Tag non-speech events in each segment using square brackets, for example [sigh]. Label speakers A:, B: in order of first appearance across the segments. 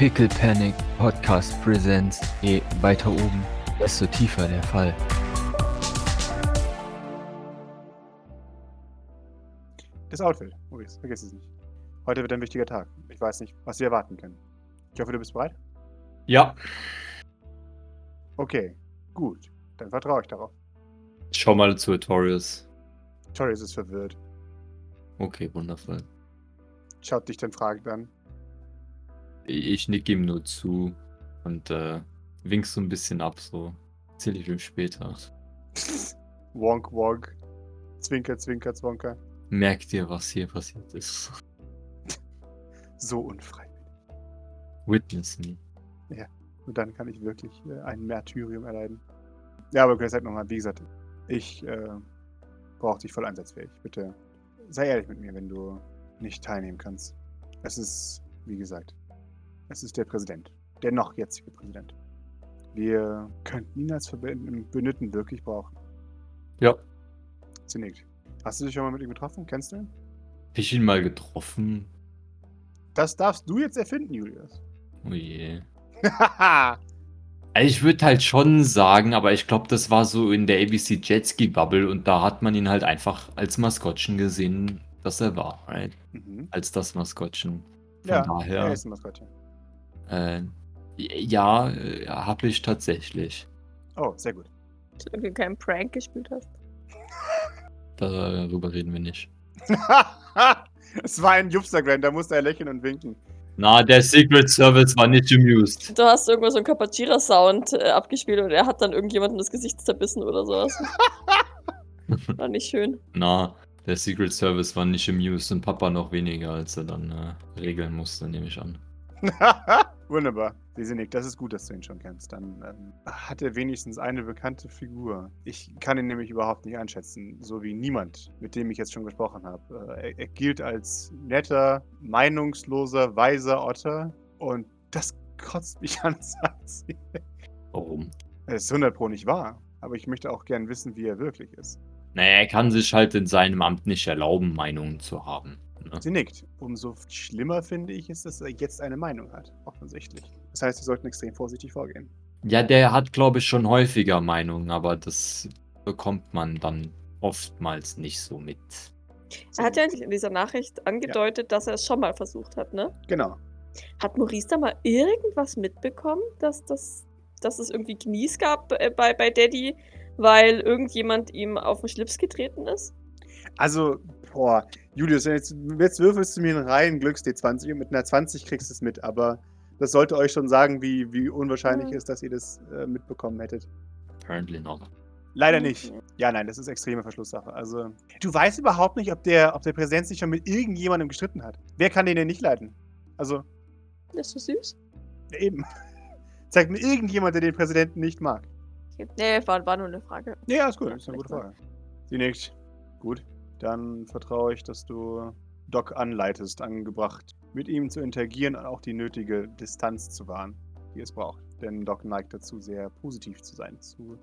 A: Pickle Panic Podcast Presents. Je weiter oben, desto tiefer der Fall.
B: Das Outfit, Maurice, vergiss es nicht. Heute wird ein wichtiger Tag. Ich weiß nicht, was wir erwarten können. Ich hoffe, du bist bereit?
C: Ja,
B: Okay, gut. Dann vertraue ich darauf.
C: schau mal zu Artorius.
B: Torius ist verwirrt.
C: Okay, wundervoll.
B: Schaut dich dann fragend an.
C: Ich nick ihm nur zu und äh, wink so ein bisschen ab, so. Erzähl ich ihm später. [laughs]
B: wonk, wonk. Zwinker, zwinker, zwonker.
C: Merk dir, was hier passiert ist. [laughs]
B: So unfrei.
C: Witness me.
B: Und dann kann ich wirklich äh, ein Märtyrium erleiden. Ja, aber halt nochmal, wie gesagt, ich äh, brauche dich voll einsatzfähig. Bitte sei ehrlich mit mir, wenn du nicht teilnehmen kannst. Es ist, wie gesagt, es ist der Präsident. Der noch jetzige Präsident. Wir könnten ihn als Verbündeten wirklich brauchen.
C: Ja.
B: Sie nickt. Hast du dich schon mal mit ihm getroffen? Kennst du ihn?
C: Hab ich ihn mal getroffen?
B: Das darfst du jetzt erfinden, Julius.
C: Oh je. [laughs] Also ich würde halt schon sagen, aber ich glaube, das war so in der ABC Jetski Bubble und da hat man ihn halt einfach als Maskottchen gesehen, dass er war, right?
B: mhm.
C: Als das Maskottchen. Von
B: Ja,
C: daher.
B: er ist ein Maskottchen.
C: Äh, ja, äh, habe ich tatsächlich.
B: Oh, sehr gut.
D: Dass du irgendwie keinen Prank gespielt hast.
C: Darüber reden wir nicht. [laughs]
B: es war ein Jupstergram, da musste er lächeln und winken.
C: Na, der Secret Service war nicht amused.
D: Du hast irgendwo so einen Kapachira-Sound äh, abgespielt und er hat dann irgendjemandem das Gesicht zerbissen oder sowas. [laughs] War nicht schön.
C: Na, der Secret Service war nicht amused und Papa noch weniger, als er dann äh, regeln musste, nehme ich an. [laughs]
B: Wunderbar. Siesinik, das ist gut, dass du ihn schon kennst. Dann ähm, hat er wenigstens eine bekannte Figur. Ich kann ihn nämlich überhaupt nicht einschätzen, so wie niemand, mit dem ich jetzt schon gesprochen habe. Äh, er, er gilt als netter, meinungsloser, weiser Otter und das kotzt mich [laughs] an. Satz.
C: Warum?
B: Es ist 100 Pro nicht wahr, aber ich möchte auch gern wissen, wie er wirklich ist.
C: Naja, er kann sich halt in seinem Amt nicht erlauben, Meinungen zu haben. Ne?
B: Sie nickt. Umso schlimmer finde ich es, dass er jetzt eine Meinung hat, offensichtlich. Das heißt, wir sollten extrem vorsichtig vorgehen.
C: Ja, der hat, glaube ich, schon häufiger Meinungen, aber das bekommt man dann oftmals nicht so mit.
D: Er hat ja in dieser Nachricht angedeutet, dass er es schon mal versucht hat, ne?
B: Genau.
D: Hat Maurice da mal irgendwas mitbekommen, dass, das, dass es irgendwie Knies gab äh, bei, bei Daddy, weil irgendjemand ihm auf den Schlips getreten ist?
B: Also, boah, Julius, jetzt, jetzt würfelst du mir einen reinen Glücks D20 und mit einer 20 kriegst du es mit, aber das sollte euch schon sagen, wie, wie unwahrscheinlich
D: Mhm.
B: ist, dass ihr das äh, mitbekommen hättet.
C: Apparently not.
B: Leider nicht. Ja, nein, das ist extreme Verschlusssache. Also, du weißt überhaupt nicht, ob der, ob der Präsident sich schon mit irgendjemandem gestritten hat. Wer kann den denn nicht leiten? Also,
D: Das ist so süß.
B: eben. [laughs] Zeigt mir irgendjemand, der den Präsidenten nicht mag.
D: Nee, war, war nur eine Frage.
B: Ja, ist gut. Das ist eine gute Frage. Sie nickt. Gut. Dann vertraue ich, dass du Doc anleitest, angebracht, mit ihm zu interagieren und auch die nötige Distanz zu wahren, die es braucht. Denn Doc neigt dazu, sehr positiv zu sein zu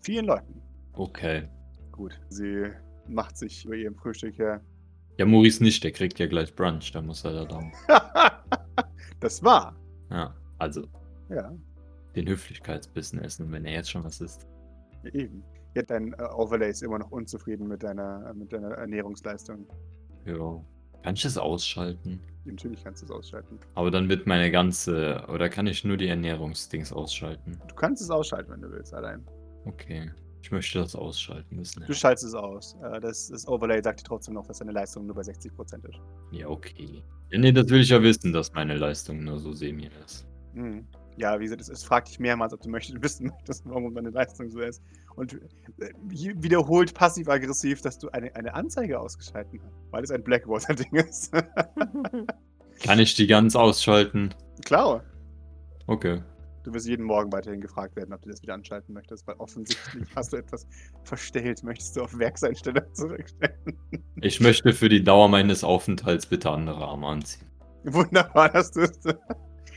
B: vielen Leuten.
C: Okay.
B: Gut. Sie macht sich über ihrem Frühstück her.
C: Ja, Maurice nicht, der kriegt ja gleich Brunch, da muss er da dann. [laughs]
B: das war.
C: Ja, also
B: Ja,
C: den Höflichkeitsbissen essen, wenn er jetzt schon was isst.
B: eben. Ja, dein äh, Overlay ist immer noch unzufrieden mit deiner, mit deiner Ernährungsleistung.
C: Ja. Kann ich das ausschalten?
B: Natürlich kannst du es ausschalten.
C: Aber dann wird meine ganze. Oder kann ich nur die Ernährungsdings ausschalten?
B: Du kannst es ausschalten, wenn du willst, allein.
C: Okay. Ich möchte das ausschalten müssen.
B: Du schaltest es aus. Äh, Das, das Overlay sagt dir trotzdem noch, dass deine Leistung nur bei 60% ist.
C: Ja, okay. Ja, nee, das will ich ja wissen, dass meine Leistung nur so semi ist.
B: Mhm. Ja, wie gesagt, es, es fragt dich mehrmals, ob du möchtest, [laughs] wissen möchtest, warum deine Leistung so ist. Und äh, wiederholt passiv-aggressiv, dass du eine, eine Anzeige ausgeschalten hast, weil es ein Blackwater-Ding [laughs] ist. [laughs]
C: Kann ich die ganz ausschalten?
B: Klar.
C: Okay.
B: Du wirst jeden Morgen weiterhin gefragt werden, ob du das wieder anschalten möchtest, weil offensichtlich hast du etwas verstellt. Möchtest du auf Werkseinstellung zurückstellen?
C: Ich möchte für die Dauer meines Aufenthalts bitte andere Arme anziehen.
B: Wunderbar, dass du es.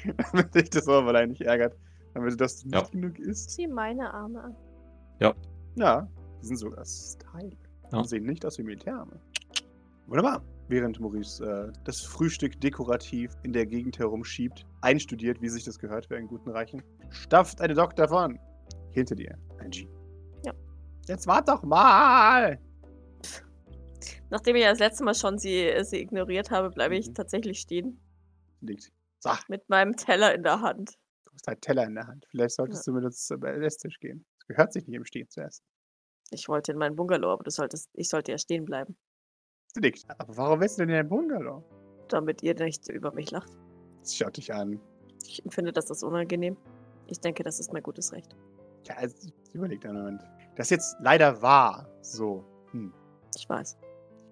B: [laughs] damit dich das Overlay nicht ärgert. Damit das nicht
C: Ja.
B: genug ist.
D: Sieh meine Arme an.
B: Ja, die sind sogar Style.
C: Ja.
B: Die sehen nicht aus wie Militärarme. Wunderbar. während Maurice äh, das Frühstück dekorativ in der Gegend herumschiebt, einstudiert, wie sich das gehört für einen guten Reichen, stapft eine Doc davon. Hinter dir, ein G.
D: Ja.
B: Jetzt wart doch mal!
D: Nachdem ich ja das letzte Mal schon sie, sie ignoriert habe, bleibe ich
B: Mhm.
D: tatsächlich stehen.
B: Liegt. So,
D: Mit meinem Teller in der Hand.
B: du hast einen Teller in der Hand. Vielleicht solltest du mit uns zum Esstisch gehen. Es gehört sich nicht im Stehen zu essen.
D: Ich wollte in meinen Bungalow, aber du solltest, ich sollte ja stehen bleiben,
B: Sie nickt. Aber warum willst du denn in dein Bungalow?
D: damit ihr nicht über mich lacht.
B: Schaut dich an.
D: Ich empfinde das als unangenehm. Ich denke, das ist mein gutes Recht.
B: Ja, also, überlegt einen Moment. Das jetzt leider wahr. So. Hm.
D: Ich weiß.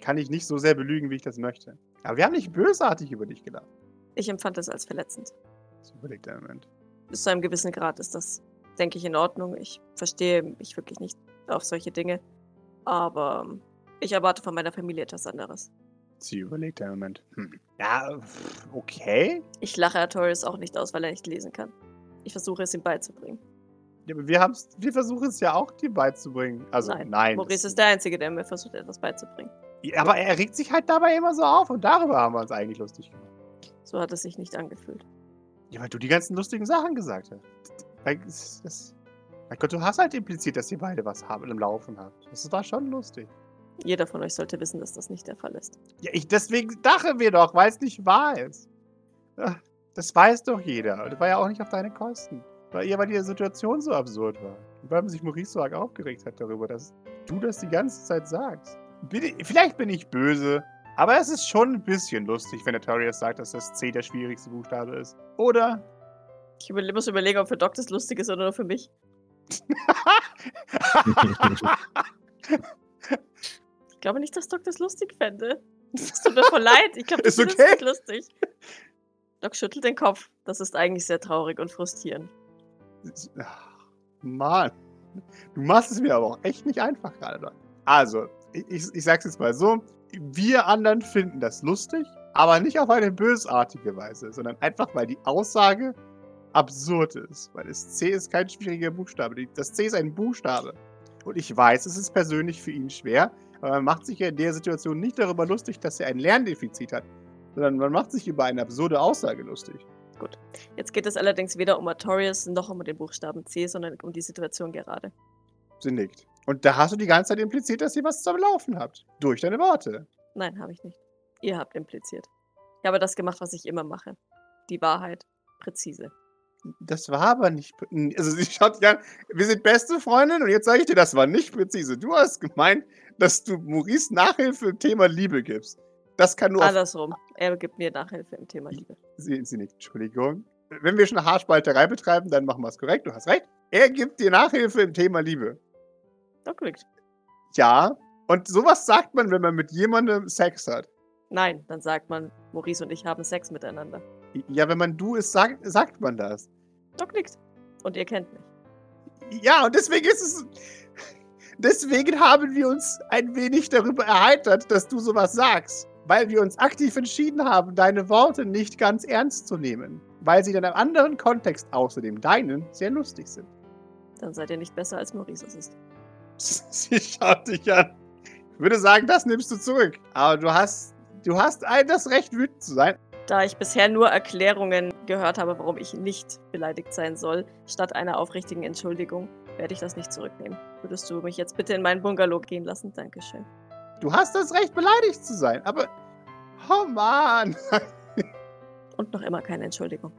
B: Kann ich nicht so sehr belügen, wie ich das möchte. Aber wir haben nicht bösartig über dich gedacht.
D: Ich empfand das als verletzend.
B: Sie überlegt einen Moment.
D: Bis zu einem gewissen Grad ist das, denke ich, in Ordnung. Ich verstehe mich wirklich nicht auf solche Dinge. Aber ich erwarte von meiner Familie etwas anderes.
B: Sie überlegt einen Moment. Hm. Ja, okay.
D: Ich lache Artorius auch nicht aus, weil er nicht lesen kann. Ich versuche es ihm beizubringen.
B: Ja, aber wir, haben's, wir versuchen es ja auch, dir beizubringen. Also, nein.
D: Nein,
B: das-
D: Maurice ist der Einzige, der mir versucht, etwas beizubringen.
B: Ja, aber er regt sich halt dabei immer so auf und darüber haben wir uns eigentlich lustig gemacht.
D: So hat es sich nicht angefühlt.
B: Ja, weil du die ganzen lustigen Sachen gesagt hast. Weil, es- mein Gott, du hast halt impliziert, dass ihr beide was haben, im Laufen habt. Das war schon lustig.
D: Jeder von euch sollte wissen, dass das nicht der Fall ist.
B: Ja, ich, deswegen dachten wir doch, weil es nicht wahr ist. Ja, Das weiß doch jeder. Und Das war ja auch nicht auf deine Kosten. Weil ihr, weil die Situation so absurd war. Und weil sich Maurice so arg aufgeregt hat darüber, dass du das die ganze Zeit sagst. Ich, vielleicht bin ich böse, aber es ist schon ein bisschen lustig, wenn Notorious sagt, dass das C der schwierigste Buchstabe ist. Oder?
D: Ich muss überlegen, ob für Doc das lustig ist oder nur für mich. [laughs] Ich glaube nicht, dass Doc das lustig fände. Es tut mir voll leid. Ich glaube, das
B: Ist okay.
D: nicht lustig. Doc schüttelt den Kopf. Das ist eigentlich sehr traurig und frustrierend.
B: Mann. Du machst es mir aber auch echt nicht einfach gerade. Also, ich, ich, ich sag's jetzt mal so. Wir anderen finden das lustig, aber nicht auf eine bösartige Weise, sondern einfach, weil die Aussage absurd ist. Weil das C ist kein schwieriger Buchstabe. Das C ist ein Buchstabe. Und ich weiß, es ist persönlich für ihn schwer, aber man macht sich ja in der Situation nicht darüber lustig, dass er ein Lerndefizit hat, sondern man macht sich über eine absurde Aussage lustig.
D: Jetzt geht es allerdings weder um Artorius noch um den Buchstaben C, sondern um die Situation gerade.
B: Sie nickt. Und da hast du die ganze Zeit impliziert, dass ihr was zum Laufen habt. Durch deine Worte.
D: Nein, habe ich nicht. Ihr habt impliziert. Ich habe das gemacht, was ich immer mache. Die Wahrheit. Präzise.
B: Das war aber nicht. Also, sie [laughs] schaut ja, wir sind beste Freundinnen und jetzt sage ich dir, das war nicht präzise. Du hast gemeint, dass du Maurice Nachhilfe im Thema Liebe gibst. Das kann nur.
D: Andersrum. Er gibt mir Nachhilfe im Thema Liebe.
B: sie, sie nickt. Entschuldigung. Wenn wir schon Haarspalterei betreiben, dann machen wir es korrekt. Du hast recht. Er gibt dir Nachhilfe im Thema Liebe.
D: Nickt.
B: Ja. Und sowas sagt man, wenn man mit jemandem Sex hat.
D: Nein, dann sagt man, Maurice und ich haben Sex miteinander.
B: Ja, wenn man du ist, sagt, sagt man das.
D: Doc nickt. Und ihr kennt mich.
B: Ja, und deswegen ist es. Deswegen haben wir uns ein wenig darüber erheitert, dass du sowas sagst. Weil wir uns aktiv entschieden haben, deine Worte nicht ganz ernst zu nehmen. Weil sie in einem anderen Kontext außer dem deinen sehr lustig sind.
D: Dann seid ihr nicht besser als Maurice es ist. [laughs]
B: Sie schaut dich an. Ich würde sagen, das nimmst du zurück. Aber du hast. Du hast ein, das Recht, wütend zu sein.
D: Da ich bisher nur Erklärungen gehört habe, warum ich nicht beleidigt sein soll, statt einer aufrichtigen Entschuldigung, werde ich das nicht zurücknehmen. Würdest du mich jetzt bitte in meinen Bungalow gehen lassen? Dankeschön.
B: Du hast das Recht, beleidigt zu sein. Aber. Oh Mann.
D: Und noch immer keine Entschuldigung.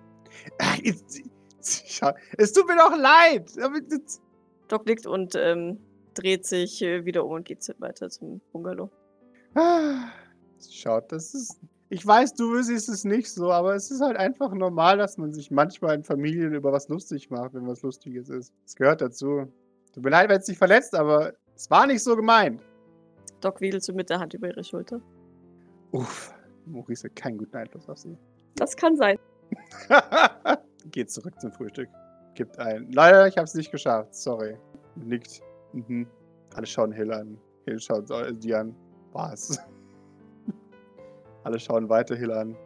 B: Schaut- Es tut mir doch leid.
D: Doc nickt und ähm, dreht sich äh, wieder um und geht weiter zum Bungalow.
B: Schaut, das ist. Ich weiß, du siehst es nicht so, aber es ist halt einfach normal, dass man sich manchmal in Familien über was lustig macht, wenn was Lustiges ist. Es gehört dazu. Tut mir leid, wenn es dich verletzt, aber es war nicht so gemeint.
D: Doc wedelt so mit der Hand über ihre Schulter.
B: Uff, Maurice hat keinen guten Einfluss auf sie.
D: Das kann sein. [laughs]
B: Geht zurück zum Frühstück. Gibt ein. Leider, ich hab's nicht geschafft. Sorry. Nickt. Mhm. Alle schauen Hill an. Hill schaut so- die an. Was? [laughs] Alle schauen weiter Hill an.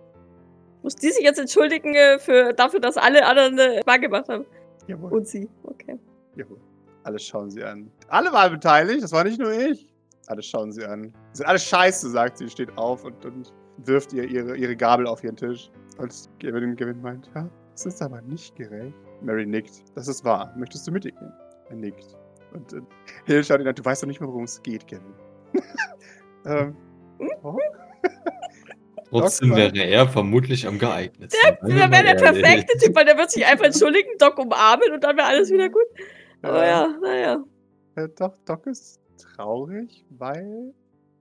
D: Muss die sich jetzt entschuldigen äh, für, dafür, dass alle anderen äh, gemacht haben?
B: Jawohl.
D: Und sie. Okay.
B: Jawohl. Alle schauen sie an. Alle waren beteiligt, das war nicht nur ich. Alle schauen sie an. sind alle scheiße, sagt sie, steht auf und, und wirft ihr ihre, ihre Gabel auf ihren Tisch. Und Gavin, Gavin meint, ja, das ist aber nicht gerecht. Mary nickt. Das ist wahr. Möchtest du mit ihr gehen? Er nickt. Und äh, Hill schaut ihn an. Du weißt doch nicht mehr, worum es geht, Gavin. [laughs] ähm, oh? [laughs]
C: Trotzdem
B: Doc
C: wäre er vermutlich am geeignetsten.
D: Der wäre der perfekte Typ, weil der wird sich [laughs] einfach entschuldigen, Doc umarmen und dann wäre alles wieder gut. Aber ja, naja.
B: Äh, doch, Doc ist traurig, weil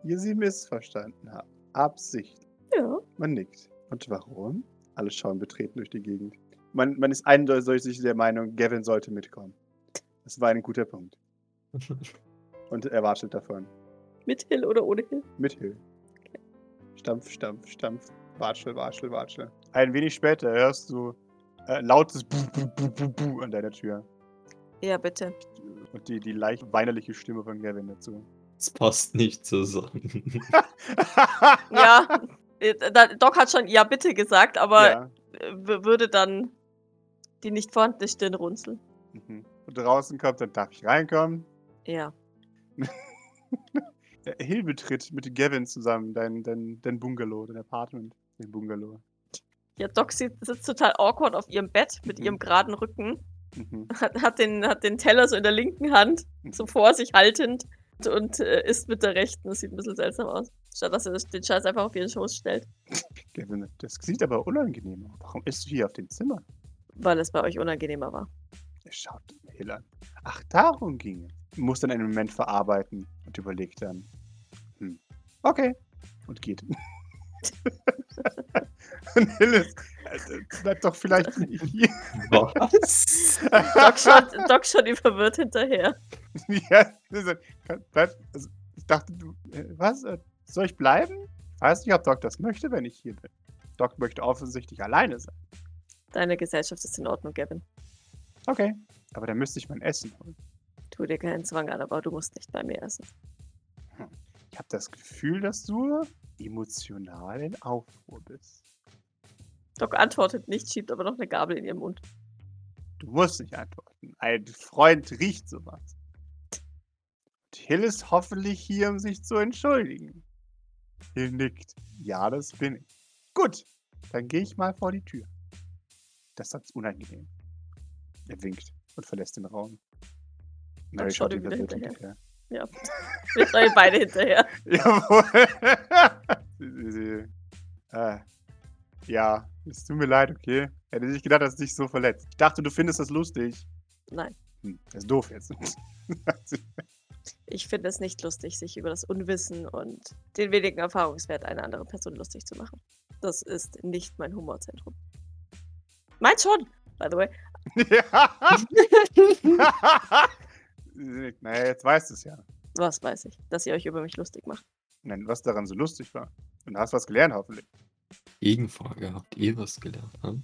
B: ihr sie missverstanden habt. Absicht.
D: Ja.
B: Man nickt. Und warum? Alle schauen betreten durch die Gegend. Man, man ist eindeutig der Meinung, Gavin sollte mitkommen. Das war ein guter Punkt. Und er watschelt davon.
D: Mit Hill oder ohne Hill?
B: Mit Hill. Stampf, Stampf, Stampf. Watschel, Watschel, Watschel. Ein wenig später hörst du äh, lautes Bu, Bu, Bu, Bu, Bu an deiner Tür.
D: Ja, bitte.
B: Und die, die leicht weinerliche Stimme von Gavin dazu.
C: Das passt nicht zusammen. [laughs]
D: Ja, äh, Doc hat schon ja bitte gesagt, aber
B: ja.
D: würde dann die nicht vorhandene Stirn runzeln.
B: Mhm. Und draußen kommt, dann darf ich reinkommen.
D: Ja. [laughs]
B: Hill betritt mit Gavin zusammen dein, dein, dein Bungalow, dein Apartment. Dein Bungalow.
D: Ja, Doc sitzt, sitzt total awkward auf ihrem Bett mit
B: Mhm.
D: ihrem geraden Rücken,
B: Mhm.
D: hat, hat, den, hat den Teller so in der linken Hand, so vor sich haltend und, und äh, isst mit der rechten. Das sieht ein bisschen seltsam aus. Statt dass er den Scheiß einfach auf ihren Schoß stellt. [laughs]
B: Gavin, das sieht aber unangenehm aus. Warum isst du hier auf dem Zimmer?
D: Weil es bei euch unangenehmer war.
B: Er schaut Hill an. Ach, darum ging es. Muss dann einen Moment verarbeiten und überlegt dann. Hm. Okay. Und geht. und Hill ist. äh, Bleib doch vielleicht hier.
C: Was?
D: Doc schaut, Doc schaut ihm verwirrt hinterher.
B: ja, bleib, also, ich dachte, du. äh, Was? Äh, Soll ich bleiben? Ich weiß nicht, ob Doc das möchte, wenn ich hier bin. Doc möchte offensichtlich alleine sein.
D: Deine Gesellschaft ist in Ordnung, Gavin.
B: Okay. Aber dann müsste ich mein Essen holen.
D: Tu dir keinen Zwang an, aber du musst nicht bei mir essen.
B: Ich habe das Gefühl, dass du emotional in Aufruhr bist.
D: Doc antwortet nicht, schiebt aber noch eine Gabel in ihren Mund.
B: Du musst nicht antworten. Ein Freund riecht sowas. Und Hill ist hoffentlich hier, um sich zu entschuldigen. Hill nickt. Ja, das bin ich. Gut, dann gehe ich mal vor die Tür. Das ist unangenehm. Er winkt und verlässt den Raum. Mary
D: schaut ihm
B: ihm
D: wieder hinterher.
B: hinterher. [laughs]
D: Wir schauen beide hinterher.
B: Jawohl. [laughs] äh, ja, es tut mir leid, okay. Hätte nicht gedacht, dass es dich so verletzt. Ich dachte, du findest das lustig.
D: Nein,
B: Hm, das ist doof jetzt.
D: ich finde es nicht lustig, sich über das Unwissen und den wenigen Erfahrungswert einer anderen Person lustig zu machen. Das ist nicht mein Humorzentrum. Meint schon, by the way. [laughs]
B: ja. Naja, jetzt weißt du es ja.
D: Was weiß ich, dass ihr euch über mich lustig macht.
B: Nein, was daran so lustig war. Und du hast was gelernt, hoffentlich.
C: Gegenfrage, habt ihr was gelernt? Hm?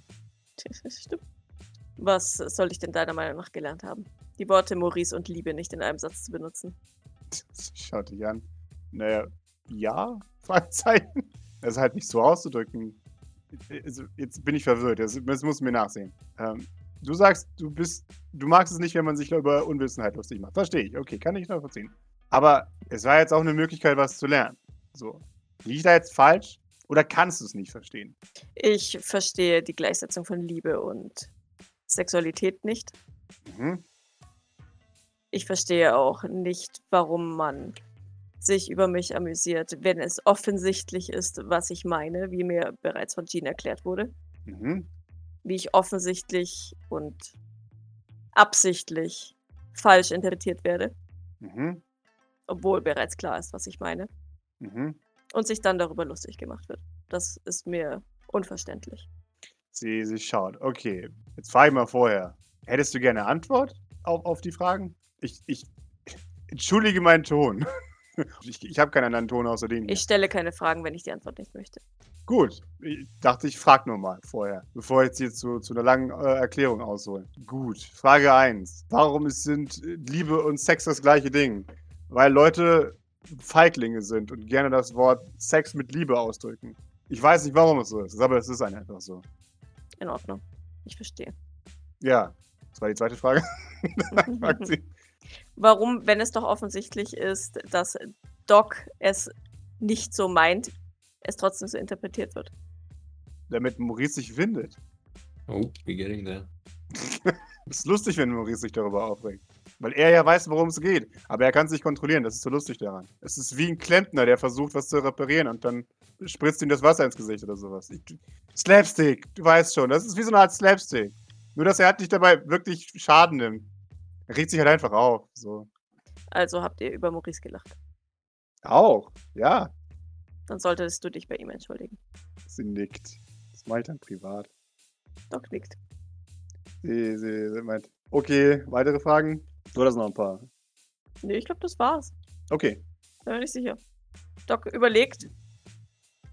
D: Stimmt. Was soll ich denn deiner Meinung nach gelernt haben? Die Worte Maurice und Liebe nicht in einem Satz zu benutzen. [laughs]
B: Schaut dich an. Naja, ja? [laughs] Fragezeichen. Das ist halt nicht so auszudrücken. Also, jetzt bin ich verwirrt. Das, das muss mir nachsehen. Ähm, du sagst, du bist, du magst es nicht, wenn man sich über Unwissenheit lustig macht. Verstehe ich. Okay, kann ich nachvollziehen. Aber es war jetzt auch eine Möglichkeit, was zu lernen. So. Liege ich da jetzt falsch? Oder kannst du es nicht verstehen?
D: Ich verstehe die Gleichsetzung von Liebe und Sexualität nicht.
B: Mhm.
D: Ich verstehe auch nicht, warum man sich über mich amüsiert, wenn es offensichtlich ist, was ich meine, wie mir bereits von Jean erklärt wurde.
B: Mhm.
D: Wie ich offensichtlich und absichtlich falsch interpretiert werde,
B: Mhm.
D: obwohl bereits klar ist, was ich meine.
B: Mhm.
D: Und sich dann darüber lustig gemacht wird. Das ist mir unverständlich.
B: Sie, sie schaut. Okay, jetzt frage ich mal vorher. Hättest du gerne Antwort auf, auf die Fragen? Ich, ich entschuldige meinen Ton. [laughs] Ich, ich habe keinen anderen Ton außer dem.
D: Ich stelle keine Fragen, wenn ich die Antwort nicht möchte.
B: Gut, ich dachte, ich frage nur mal vorher, bevor ich jetzt hier zu, zu einer langen äh, Erklärung aushole. Gut, Frage 1. Warum ist- sind äh, Liebe und Sex das gleiche Ding? Weil Leute Feiglinge sind und gerne das Wort Sex mit Liebe ausdrücken. Ich weiß nicht, warum es so ist, aber es ist einfach so.
D: In Ordnung. Ich verstehe.
B: Ja, das war die zweite Frage. [laughs] [laughs]
D: Warum, wenn es doch offensichtlich ist, dass Doc es nicht so meint, es trotzdem so interpretiert wird.
B: Damit Maurice sich windet.
C: Oh, we getting there. [laughs]
B: ist lustig, wenn Maurice sich darüber aufregt. Weil er ja weiß, worum es geht. Aber er kann sich kontrollieren. Das ist so lustig daran. Es ist wie ein Klempner, der versucht, was zu reparieren und dann spritzt ihm das Wasser ins Gesicht oder sowas. Ich, Slapstick, du weißt schon. Das ist wie so eine Art Slapstick. Nur, dass er halt nicht dabei wirklich Schaden nimmt. Er regt sich halt einfach auf. So.
D: Also habt ihr über Maurice gelacht.
B: Auch, ja.
D: Dann solltest du dich bei ihm entschuldigen.
B: Sie nickt. Das mache ich dann privat.
D: Doc nickt.
B: Sie, sie, sie meint, okay, weitere Fragen? Oder sind noch ein paar?
D: Nee, ich glaube, das war's.
B: Okay.
D: Da bin ich sicher. Doc überlegt,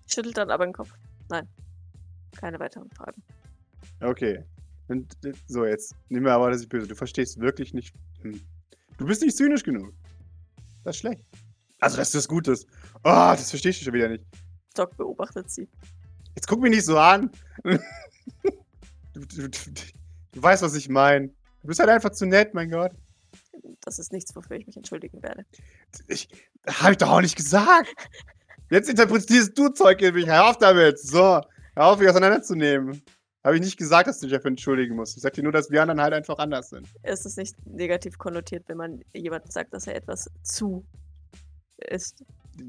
D: schüttelt dann aber den Kopf. Nein. Keine weiteren Fragen.
B: Okay. Und, so, jetzt. Nimm mir aber, dass ich böse. Du verstehst wirklich nicht. Hm. Du bist nicht zynisch genug. Das ist schlecht. Also, dass das gut ist. Oh, das verstehst du schon wieder nicht.
D: Doc beobachtet sie.
B: Jetzt guck mich nicht so an. [laughs] du, du, du, du weißt, was ich meine. Du bist halt einfach zu nett, mein Gott.
D: Das ist nichts, wofür ich mich entschuldigen werde.
B: Ich, hab ich doch auch nicht gesagt. Jetzt interpretierst du Zeug in mich. Hör auf damit. So, hör auf, mich auseinanderzunehmen. Habe ich nicht gesagt, dass du dich dafür entschuldigen musst. Ich sag dir nur, dass wir anderen halt einfach anders sind.
D: Es ist nicht negativ konnotiert, wenn man jemandem sagt, dass er etwas zu ist.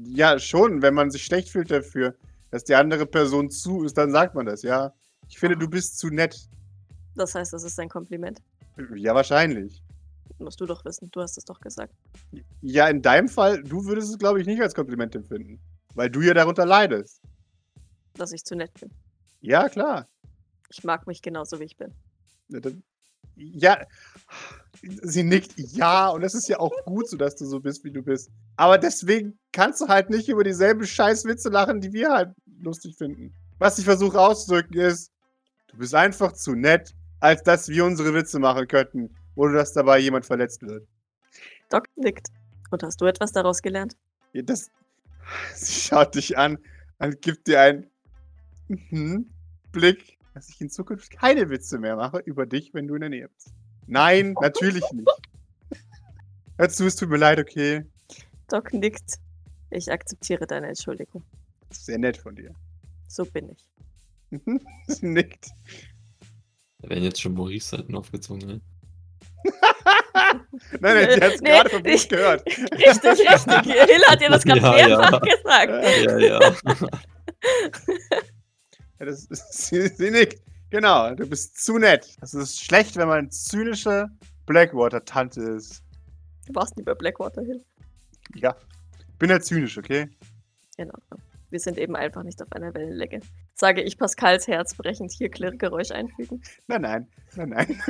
B: Ja, schon. Wenn man sich schlecht fühlt dafür, dass die andere Person zu ist, dann sagt man das, ja. Ich finde, du bist zu nett.
D: Das heißt, das ist ein Kompliment.
B: Ja, wahrscheinlich.
D: Musst du doch wissen. Du hast es doch gesagt.
B: Ja, in deinem Fall, du würdest es, glaube ich, nicht als Kompliment empfinden. Weil du ja darunter leidest.
D: Dass ich zu nett bin.
B: Ja, klar.
D: Ich mag mich genauso, wie ich bin.
B: Ja, sie nickt ja, und es ist ja auch gut so, dass du so bist, wie du bist. Aber deswegen kannst du halt nicht über dieselben Scheißwitze lachen, die wir halt lustig finden. Was ich versuche auszudrücken ist, du bist einfach zu nett, als dass wir unsere Witze machen könnten, ohne dass dabei jemand verletzt wird.
D: Doc nickt. Und hast du etwas daraus gelernt?
B: Ja, das, [laughs] sie schaut dich an und gibt dir einen mhm, Blick, dass ich in Zukunft keine Witze mehr mache über dich, wenn du in der Nähe bist. Nein, natürlich nicht. Hör zu, es tut mir leid, okay?
D: Doc nickt. Ich akzeptiere deine Entschuldigung.
B: Sehr nett von dir.
D: So bin ich.
B: Mhm, [laughs] Sie nickt.
C: Da werden jetzt schon Maurice-Seiten aufgezogen, ne? [laughs]
B: Nein, nein, sie hat es
D: Nee,
B: gerade vom Buch
D: ich-
B: gehört.
D: Richtig, richtig. [laughs] Hill hat dir das gerade
C: Ja,
D: mehrfach
C: ja.
D: gesagt.
C: Ja, ja.
B: Ja, das ist, sie, sie nickt. Genau, du bist zu nett. Das ist schlecht, wenn man zynische Blackwater-Tante ist.
D: Du warst nie bei Blackwater Hill.
B: Ja. Bin halt zynisch, okay?
D: In Ordnung. Wir sind eben einfach nicht auf einer Wellenlänge. Sage ich Pascals Herz brechend hier Klirrgeräusch einfügen.
B: Nein, nein, nein, nein.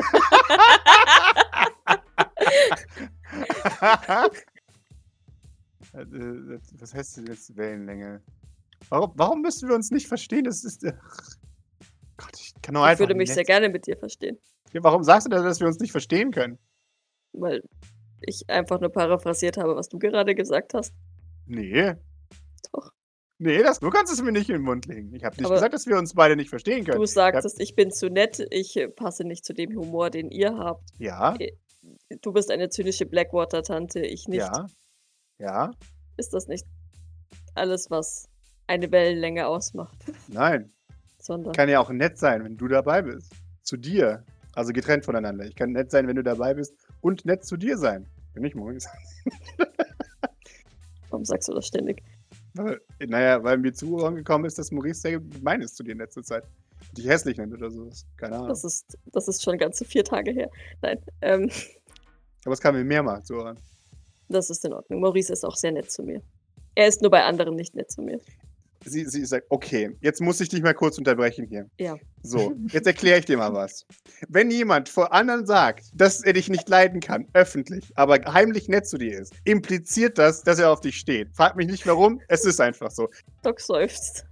B: Äh, [laughs] äh, Was heißt denn jetzt Wellenlänge? Warum, warum müssen wir uns nicht verstehen? Das ist. äh, Gott, ich kann nur
D: Ich würde mich sehr gerne mit dir verstehen.
B: Ja, warum sagst du denn, dass wir uns nicht verstehen können?
D: Weil ich einfach nur paraphrasiert habe, was du gerade gesagt hast.
B: Nee.
D: Doch.
B: Nee, das, du kannst es mir nicht in den Mund legen. Ich habe nicht
D: Aber-
B: gesagt, dass wir uns beide nicht verstehen können.
D: Du sagtest, ich bin zu nett, ich passe nicht zu dem Humor, den ihr habt.
B: Ja,
D: Du bist eine zynische Blackwater-Tante, ich nicht.
B: ja, ja,
D: Ist das nicht alles, was eine Wellenlänge ausmacht? [laughs]
B: nein.
D: Sondern
B: Kann ja auch nett sein, wenn du dabei bist. Zu dir. Also getrennt voneinander. Ich kann nett sein, wenn du dabei bist und nett zu dir sein. Bin ich Maurice.
D: warum sagst du das ständig?
B: Weil, naja, weil mir zu Ohren gekommen ist, dass Maurice sehr gemein ist zu dir in letzter Zeit. Dich hässlich nennt oder so. Keine Ahnung.
D: Das ist, das ist schon ganze vier Tage her. Nein, ähm,
B: Aber es kam mir mehrmals zu Ohren.
D: das ist in Ordnung. Maurice ist auch sehr nett zu mir. Er ist nur bei anderen nicht nett zu mir.
B: Sie, sie sagt, okay, jetzt muss ich dich mal kurz unterbrechen hier.
D: Ja.
B: So, [laughs] jetzt erkläre ich dir mal was. Wenn jemand vor anderen sagt, dass er dich nicht leiden kann, öffentlich, aber heimlich nett zu dir ist, impliziert das, dass er auf dich steht. Frag mich nicht warum, es ist einfach so.
D: Doc seufzt.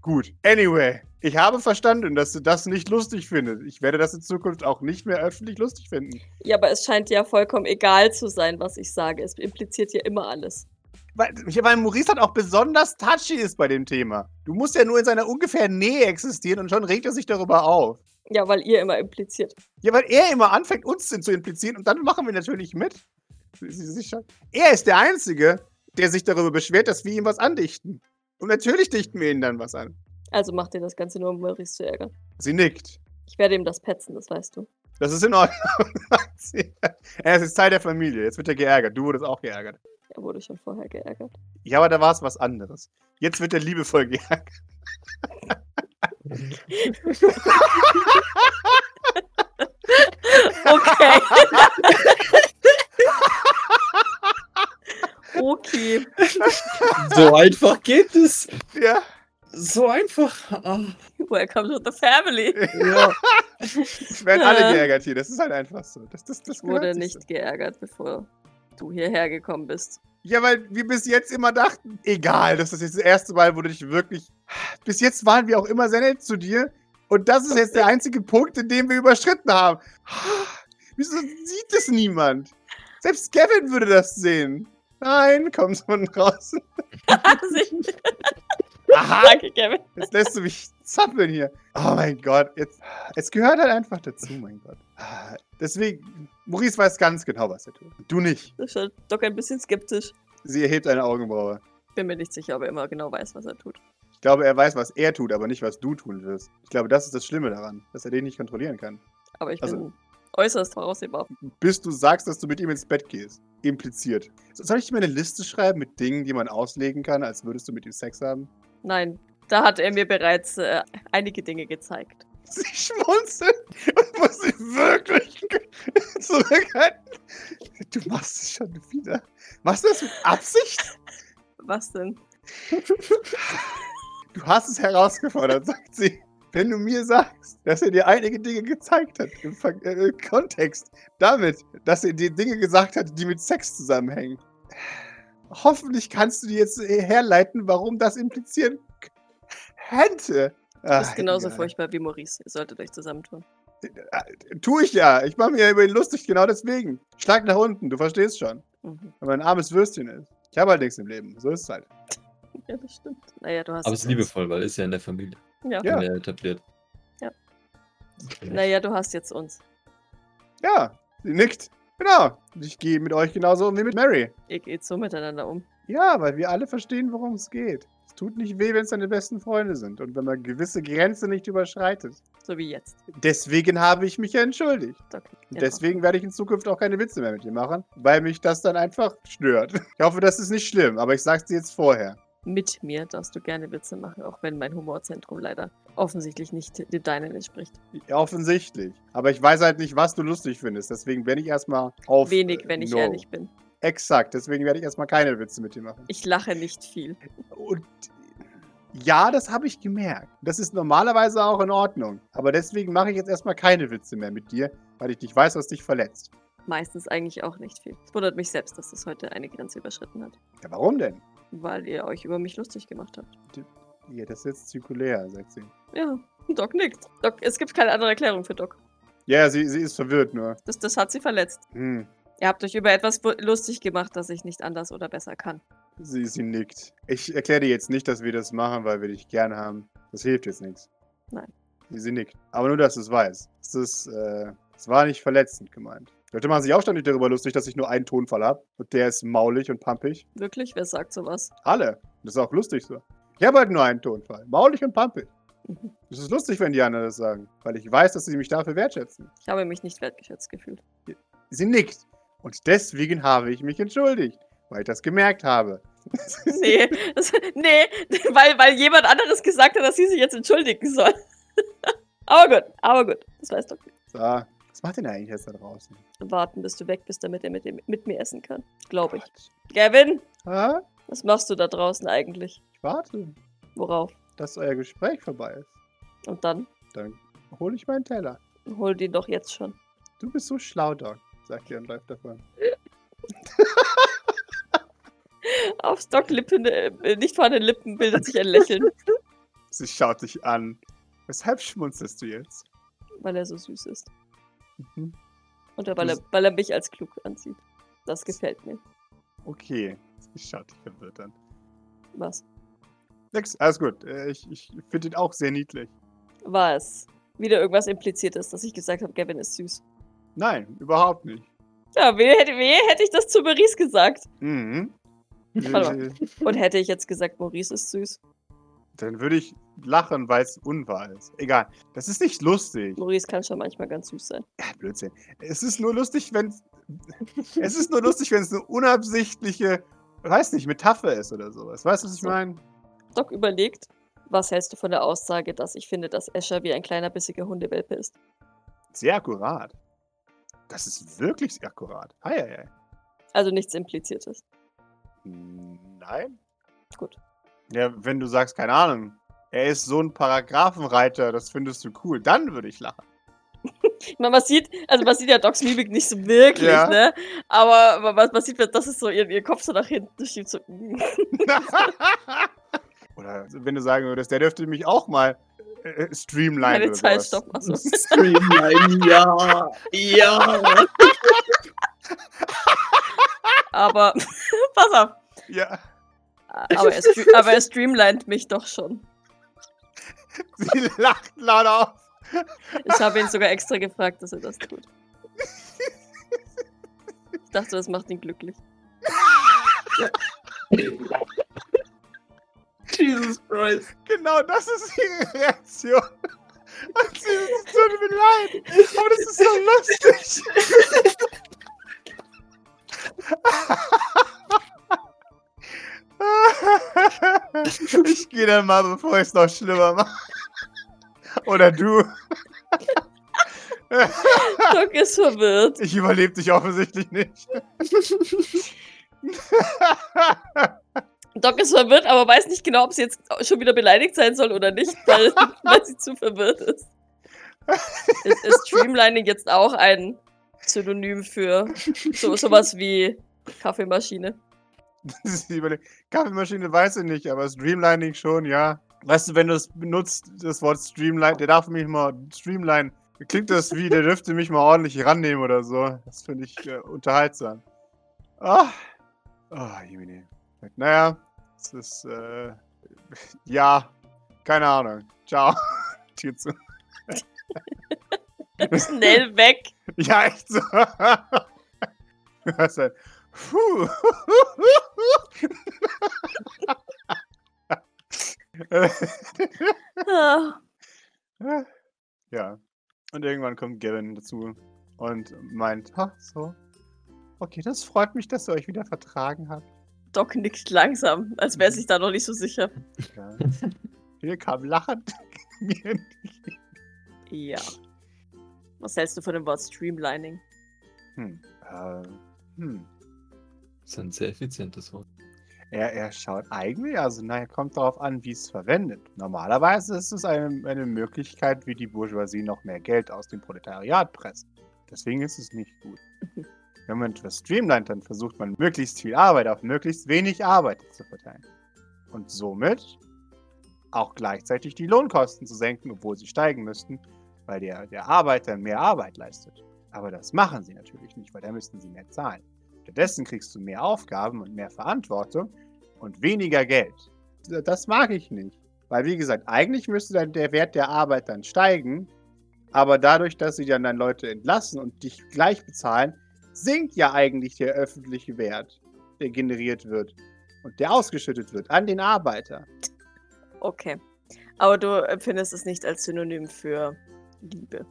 B: Gut. Anyway, ich habe verstanden, dass du das nicht lustig findest. Ich werde das in Zukunft auch nicht mehr öffentlich lustig finden.
D: Ja, aber es scheint ja vollkommen egal zu sein, was ich sage. Es impliziert ja immer alles.
B: Weil, weil Maurice halt auch besonders touchy ist bei dem Thema. Du musst ja nur in seiner ungefähren Nähe existieren und schon regt er sich darüber auf.
D: Ja, weil ihr immer impliziert.
B: Ja, weil er immer anfängt, uns zu implizieren und dann machen wir natürlich mit. Er ist der Einzige, der sich darüber beschwert, dass wir ihm was andichten. Und natürlich dichten wir ihm dann was an.
D: Also macht ihr das Ganze nur, um Maurice zu ärgern.
B: Sie nickt.
D: Ich werde ihm das petzen, das weißt du.
B: Das ist in Ordnung. [laughs] er ist Teil der Familie. Jetzt wird er geärgert. Du wurdest auch geärgert.
D: Er wurde schon vorher geärgert.
B: Ja, aber da war es was anderes. Jetzt wird er liebevoll geärgert.
D: Okay. [laughs] okay.
C: So einfach geht es.
B: Ja.
C: So einfach. Ah,
D: Welcome to the family.
C: ja.
B: Es [laughs] werden alle geärgert hier. Das ist halt einfach so. Das, das, das
D: Ich wurde nicht
B: so.
D: geärgert, bevor du hierher gekommen bist.
B: Ja, weil wir bis jetzt immer dachten, egal, das ist jetzt das erste Mal, wo du dich wirklich. Bis jetzt waren wir auch immer sehr nett zu dir. Und das ist jetzt der einzige Punkt, in dem wir überschritten haben. [sighs] Wieso sieht es niemand? Selbst Kevin würde das sehen. Nein, komm so raus. [laughs] Aha,
D: Danke, Kevin.
B: jetzt lässt du mich zappeln hier. Oh mein Gott, jetzt. Es gehört halt einfach dazu, mein Gott. Deswegen, Maurice weiß ganz genau, was er tut. Du nicht.
D: Das schaut Doc ein bisschen skeptisch.
B: Sie erhebt eine Augenbraue.
D: Bin mir nicht sicher, ob er immer genau weiß, was er tut.
B: Ich glaube, er weiß, was er tut, aber nicht, was du tun wirst. Ich glaube, das ist das Schlimme daran, dass er den nicht kontrollieren kann.
D: Aber ich
B: Also-
D: bin äußerst voraussehbar.
B: Bis du sagst, dass du mit ihm ins Bett gehst. Impliziert. So- Soll ich dir mal eine Liste schreiben mit Dingen, die man auslegen kann, als würdest du mit ihm Sex haben?
D: Nein, da hat er mir bereits äh, einige Dinge gezeigt.
B: Sie schmunzelt und muss sich wirklich [laughs] zurückhalten. Du machst es schon wieder. Machst du das mit Absicht?
D: Was denn?
B: Du hast es herausgefordert, sagt sie. Wenn du mir sagst, dass er dir einige Dinge gezeigt hat, im Ver äh, Kontext damit, dass er dir Dinge gesagt hat, die mit Sex zusammenhängen. Hoffentlich kannst du dir jetzt herleiten, warum das implizieren könnte.
D: Du
B: Ach,
D: bist genauso
B: egal.
D: furchtbar wie Maurice. Ihr solltet euch zusammentun.
B: Äh, Tu ich ja. Ich mache mir ja über ihn lustig, genau deswegen. Schlag nach unten, du verstehst schon.
D: Mhm.
B: Weil er ein armes Würstchen ist. Ich habe halt nichts im Leben. So ist es halt. [laughs]
D: Ja, das stimmt. Naja, du hast.
C: Aber es ist liebevoll, weil ist ja in der Familie.
D: Ja.
B: Ja.
C: Ja. etabliert.
D: Ja. Naja, du hast jetzt uns.
B: Ja, sie nickt. Genau. Ich gehe mit euch genauso um wie mit Mary.
D: Ihr geht so miteinander um.
B: Ja, weil wir alle verstehen, worum es geht. Es tut nicht weh, wenn es deine besten Freunde sind und wenn man gewisse Grenzen nicht überschreitet.
D: So wie jetzt.
B: Deswegen habe ich mich ja entschuldigt. Und
D: ja.
B: deswegen werde ich in Zukunft auch keine Witze mehr mit dir machen, weil mich das dann einfach stört. Ich hoffe, das ist nicht schlimm, aber ich sag's dir jetzt vorher.
D: Mit mir darfst du gerne Witze machen, auch wenn mein Humorzentrum leider offensichtlich nicht dem deinen entspricht.
B: Offensichtlich. Aber ich weiß halt nicht, was du lustig findest. Deswegen werde ich erstmal auf.
D: Wenig,
B: äh,
D: wenn ich
B: no.
D: ehrlich bin.
B: Exakt. Deswegen werde ich erstmal keine Witze mit dir machen.
D: Ich lache nicht viel.
B: Und ja, das habe ich gemerkt. Das ist normalerweise auch in Ordnung. Aber deswegen mache ich jetzt erstmal keine Witze mehr mit dir, weil ich nicht weiß, was dich verletzt.
D: Meistens eigentlich auch nicht viel. Es wundert mich selbst, dass das heute eine Grenze überschritten hat.
B: Ja, warum denn?
D: Weil ihr euch über mich lustig gemacht habt.
B: Ja, das ist jetzt zirkulär, sagt sie.
D: Ja, Doc nickt. Doc, es gibt keine andere Erklärung für Doc.
B: Ja, sie, sie ist verwirrt nur.
D: Das, das hat sie verletzt.
B: Hm,
D: Ihr habt euch über etwas lustig gemacht, das ich nicht anders oder besser kann.
B: sie, sie nickt. Ich erkläre dir jetzt nicht, dass wir das machen, weil wir dich gern haben. Das hilft jetzt nichts.
D: Nein.
B: Sie, sie nickt. Aber nur, dass du es weißt. Es ist, äh, es war nicht verletzend gemeint. Leute machen sich auch ständig darüber lustig, dass ich nur einen Tonfall habe. Und der ist maulig und pampig.
D: Wirklich? Wer sagt sowas?
B: Alle. Das ist auch lustig so. Ich habe halt nur einen Tonfall. Maulig und pampig.
D: Mhm.
B: Das ist lustig, wenn die anderen das sagen. Weil ich weiß, dass sie mich dafür wertschätzen.
D: Ich habe mich nicht wertgeschätzt gefühlt.
B: Sie nickt. Und deswegen habe ich mich entschuldigt. Weil ich das gemerkt habe. [laughs]
D: Nee, das, nee, weil, weil jemand anderes gesagt hat, dass sie sich jetzt entschuldigen soll. [laughs] aber gut, aber gut. Das weiß Doc nicht.
B: So, was macht denn eigentlich jetzt da draußen?
D: Warten, bis du weg bist, damit er mit, dem, mit mir essen kann. Glaube ich.
B: Gott.
D: Gavin,
B: Ah,
D: was machst du da draußen eigentlich?
B: ich warte,
D: Worauf?
B: dass euer Gespräch vorbei ist.
D: Und dann?
B: Dann hole ich meinen Teller.
D: Hol den doch jetzt schon.
B: Du bist so schlau, Doc, sagt ihr und läuft davon. [laughs]
D: Auf Doc Lippen, äh, nicht vorhandenen Lippen bildet sich ein Lächeln, [laughs]
B: Sie schaut dich an. Weshalb schmunzelst du jetzt?
D: weil er so süß ist.
B: Mhm.
D: Und weil er, weil er mich als klug ansieht. Das gefällt mir.
B: Okay. Sie schaut dich verwirrt an.
D: Was?
B: Nix, alles gut. Äh, Ich, ich finde ihn auch sehr niedlich.
D: War es wieder irgendwas impliziert ist, dass ich gesagt habe, Gavin ist süß?
B: Nein, überhaupt nicht.
D: Ja, wer hätte, wer hätte ich das zu Maurice gesagt?
B: Mhm. [laughs]
D: Warte Und hätte ich jetzt gesagt, Maurice ist süß.
B: Dann würde ich lachen, weil es unwahr ist. Egal. Das ist nicht lustig.
D: Maurice kann schon manchmal ganz süß sein.
B: Blödsinn. Es ist nur lustig, wenn [laughs] es ist nur lustig, wenn es eine unabsichtliche, weiß nicht, Metapher ist oder sowas. Weißt du, was ich
D: So.
B: meine?
D: Doc überlegt, was hältst du von der Aussage, dass ich finde, dass Escher wie ein kleiner bissiger Hundewelpe ist?
B: Sehr akkurat. Das ist wirklich sehr akkurat. Ei, ei, ei.
D: Also nichts Impliziertes.
B: Nein?
D: Gut.
B: Ja, wenn du sagst, keine Ahnung, er ist so ein Paragraphenreiter, das findest du cool, dann würde ich lachen. [laughs]
D: Ich meine, man sieht, also man sieht ja Docs Mimik nicht so wirklich,
B: Ja.
D: ne? Aber man, man sieht, das ist so ihr, ihr Kopf so nach hinten schiebt, so. mm. [laughs]
B: Oder wenn du sagen würdest, der dürfte mich auch mal äh, streamline
D: Keine
B: oder
D: Zeit,
B: sowas.
D: stopp, achso. [laughs]
E: Streamline, ja. Ja.
D: Aber, [laughs] pass auf.
B: Ja,
D: Aber er, aber er streamlined mich doch schon.
B: sie lacht laut auf.
D: Ich habe ihn sogar extra gefragt, dass er das tut. Ich dachte, das macht ihn glücklich. [laughs]
E: Jesus Christ.
B: Genau das ist ihre Reaktion. Und sie tut mir leid. Aber das ist so lustig. Ich gehe dann mal, bevor ich es noch schlimmer mache. Oder du.
D: Doc ist verwirrt.
B: Ich überlebe dich offensichtlich nicht. [laughs]
D: Doc ist verwirrt, aber weiß nicht genau, ob sie jetzt schon wieder beleidigt sein soll oder nicht, weil, [laughs] [laughs] weil sie zu verwirrt ist. Ist, ist Streamlining jetzt auch ein Synonym für so, sowas wie Kaffeemaschine? [laughs]
B: Kaffeemaschine weiß ich nicht, aber Streamlining schon, ja. Weißt du, wenn du es benutzt, das Wort Streamline, der darf mich mal Streamline. Klingt das wie, der dürfte mich mal ordentlich rannehmen oder so. Das finde ich äh, unterhaltsam. Ah. Oh, Jemine. Naja, es ist, äh, [laughs] ja, keine Ahnung. Ciao. [laughs] Tür zu. [laughs]
D: Schnell weg.
B: Ja, echt so. Du hast ein Puh.
D: Ah,
B: ja. Und irgendwann kommt Gavin dazu und meint, ach so. Okay, das freut mich, dass ihr euch wieder vertragen habt.
D: Doc nickt langsam, als wäre sich da noch nicht so sicher.
B: Ja. Hier kam lachend.
D: Ja. Was hältst du von dem Wort Streamlining?
B: Hm. Äh, hm.
C: Das ist ein sehr effizientes Wort.
B: Er, er schaut eigentlich, also naja, kommt darauf an, wie es verwendet. Normalerweise ist es eine, eine Möglichkeit, wie die Bourgeoisie noch mehr Geld aus dem Proletariat presst. Deswegen ist es nicht gut. [laughs] Wenn man etwas streamlined, dann versucht man möglichst viel Arbeit auf möglichst wenig Arbeit zu verteilen. Und somit auch gleichzeitig die Lohnkosten zu senken, obwohl sie steigen müssten, weil der, der Arbeiter mehr Arbeit leistet. Aber das machen sie natürlich nicht, weil da müssten sie mehr zahlen. Stattdessen kriegst du mehr Aufgaben und mehr Verantwortung und weniger Geld. Das mag ich nicht. Weil, wie gesagt, eigentlich müsste dann der Wert der Arbeit dann steigen, aber dadurch, dass sie dann, dann Leute entlassen und dich gleich bezahlen, sinkt ja eigentlich der öffentliche Wert, der generiert wird und der ausgeschüttet wird an den Arbeiter.
D: Okay. Aber du empfindest es nicht als Synonym für Liebe.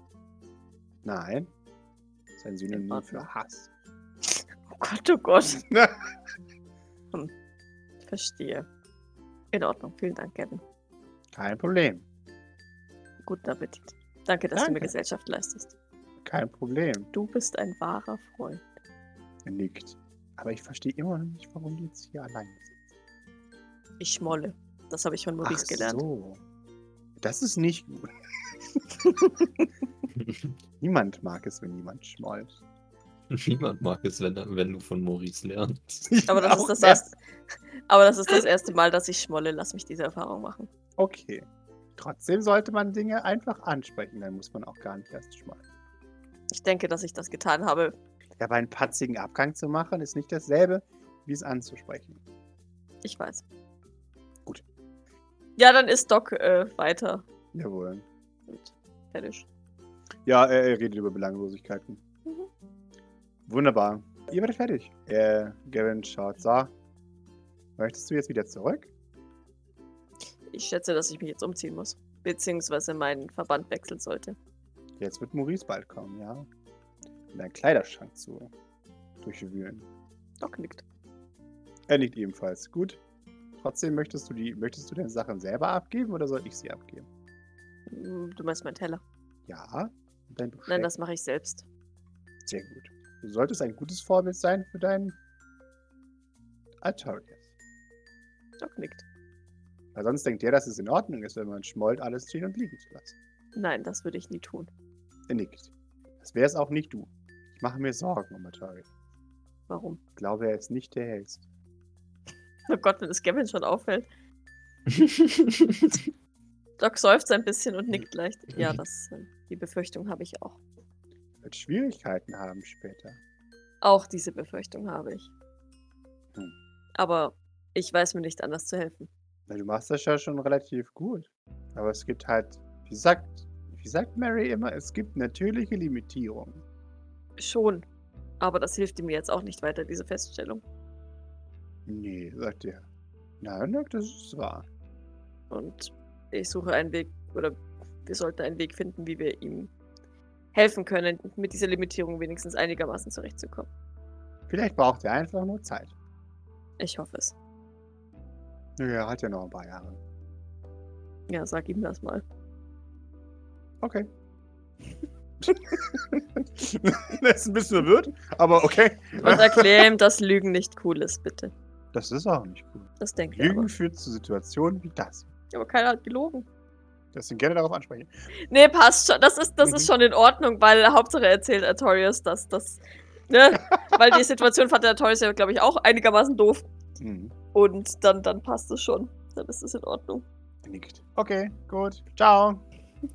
B: Nein. Das ist ein Synonym für Hass.
D: Oh Gott, oh Gott. [laughs] Verstehe. In Ordnung. Vielen Dank, Kevin.
B: Kein Problem.
D: Guten Appetit. Danke, dass du mir
B: Danke.
D: Gesellschaft leistest.
B: Kein Problem.
D: Du bist ein wahrer Freund.
B: Er nickt. Aber ich verstehe immer noch nicht, warum die jetzt hier allein sind.
D: Ich schmolle. Das habe ich von Maurice gelernt.
B: so. Das ist nicht gut. [laughs] Niemand mag es, wenn jemand schmollt.
C: Niemand mag es, wenn, wenn du von Maurice lernst.
B: Ich
D: Aber das, ist das, erste, aber das ist das erste Mal, dass ich schmolle. Lass mich diese Erfahrung machen.
B: Okay. Trotzdem sollte man Dinge einfach ansprechen, dann muss man auch gar nicht erst schmollen.
D: Ich denke, dass ich das getan habe.
B: Ja, aber einen patzigen Abgang zu machen, ist nicht dasselbe, wie es anzusprechen.
D: Ich weiß.
B: Gut.
D: Ja, dann ist Doc äh, weiter.
B: Jawohl.
D: Und fertig.
B: Ja, er, er redet über Belanglosigkeiten.
D: Mhm.
B: Wunderbar. Ihr werdet fertig. Äh, Gavin schaut so. Möchtest du jetzt wieder zurück?
D: Ich schätze, dass ich mich jetzt umziehen muss. Beziehungsweise meinen Verband wechseln sollte.
B: Jetzt wird Maurice bald kommen, ja? Um deinen Kleiderschrank zu durchwühlen.
D: Doc nickt.
B: Er nickt ebenfalls. Gut. Trotzdem möchtest du die, möchtest du deine Sachen selber abgeben oder soll ich sie abgeben?
D: Hm, Du meinst meinen Teller?
B: Ja. Dein Besteck.
D: Nein, das mache ich selbst.
B: Sehr gut. Du solltest ein gutes Vorbild sein für deinen Artorias.
D: Doc nickt.
B: Weil sonst denkt der, dass es in Ordnung ist, wenn man schmollt, alles stehen und liegen zu lassen.
D: Nein, das würde ich nie tun.
B: Er nickt. Das wäre es auch nicht du. Ich mache mir Sorgen um Artorias.
D: Warum?
B: Ich glaube, er ist nicht der hellste.
D: Oh Gott, wenn es Gavin schon auffällt. [laughs] Doc seufzt ein bisschen und nickt leicht. Ja, [laughs] das, äh, die Befürchtung habe ich auch.
B: Wird Schwierigkeiten haben später.
D: Auch diese Befürchtung habe ich.
B: Hm.
D: Aber ich weiß mir nicht anders zu helfen.
B: Na, du machst das ja schon relativ gut. Aber es gibt halt, wie sagt, wie sagt Mary immer, es gibt natürliche Limitierungen.
D: Schon. Aber das hilft ihm jetzt auch nicht weiter, diese Feststellung.
B: Nee, sagt er. Nein, nein, das ist wahr.
D: Und ich suche einen Weg, oder wir sollten einen Weg finden, wie wir ihm helfen können, mit dieser Limitierung wenigstens einigermaßen zurechtzukommen.
B: Vielleicht braucht er einfach nur Zeit.
D: Ich hoffe es.
B: Nö, er hat ja noch ein paar Jahre.
D: Ja, sag ihm das mal.
B: Okay. [laughs] er ist ein bisschen verwirrt, aber okay.
D: Und erklär ihm, dass Lügen nicht cool ist, bitte.
B: Das ist auch nicht cool.
D: Das er aber.
B: Lügen führt zu Situationen wie das.
D: Aber keiner hat gelogen.
B: Deswegen gerne darauf ansprechen.
D: Nee, passt schon. Das ist, das ist
B: Mhm.
D: schon in Ordnung, weil Hauptsache erzählt Artorius, dass das. Ne? [laughs] weil die Situation fand der Artorius ja, glaube ich, auch einigermaßen doof.
B: Mhm.
D: Und dann, dann passt es schon. Dann ist es in Ordnung.
B: Nickt. Okay, gut. Ciao.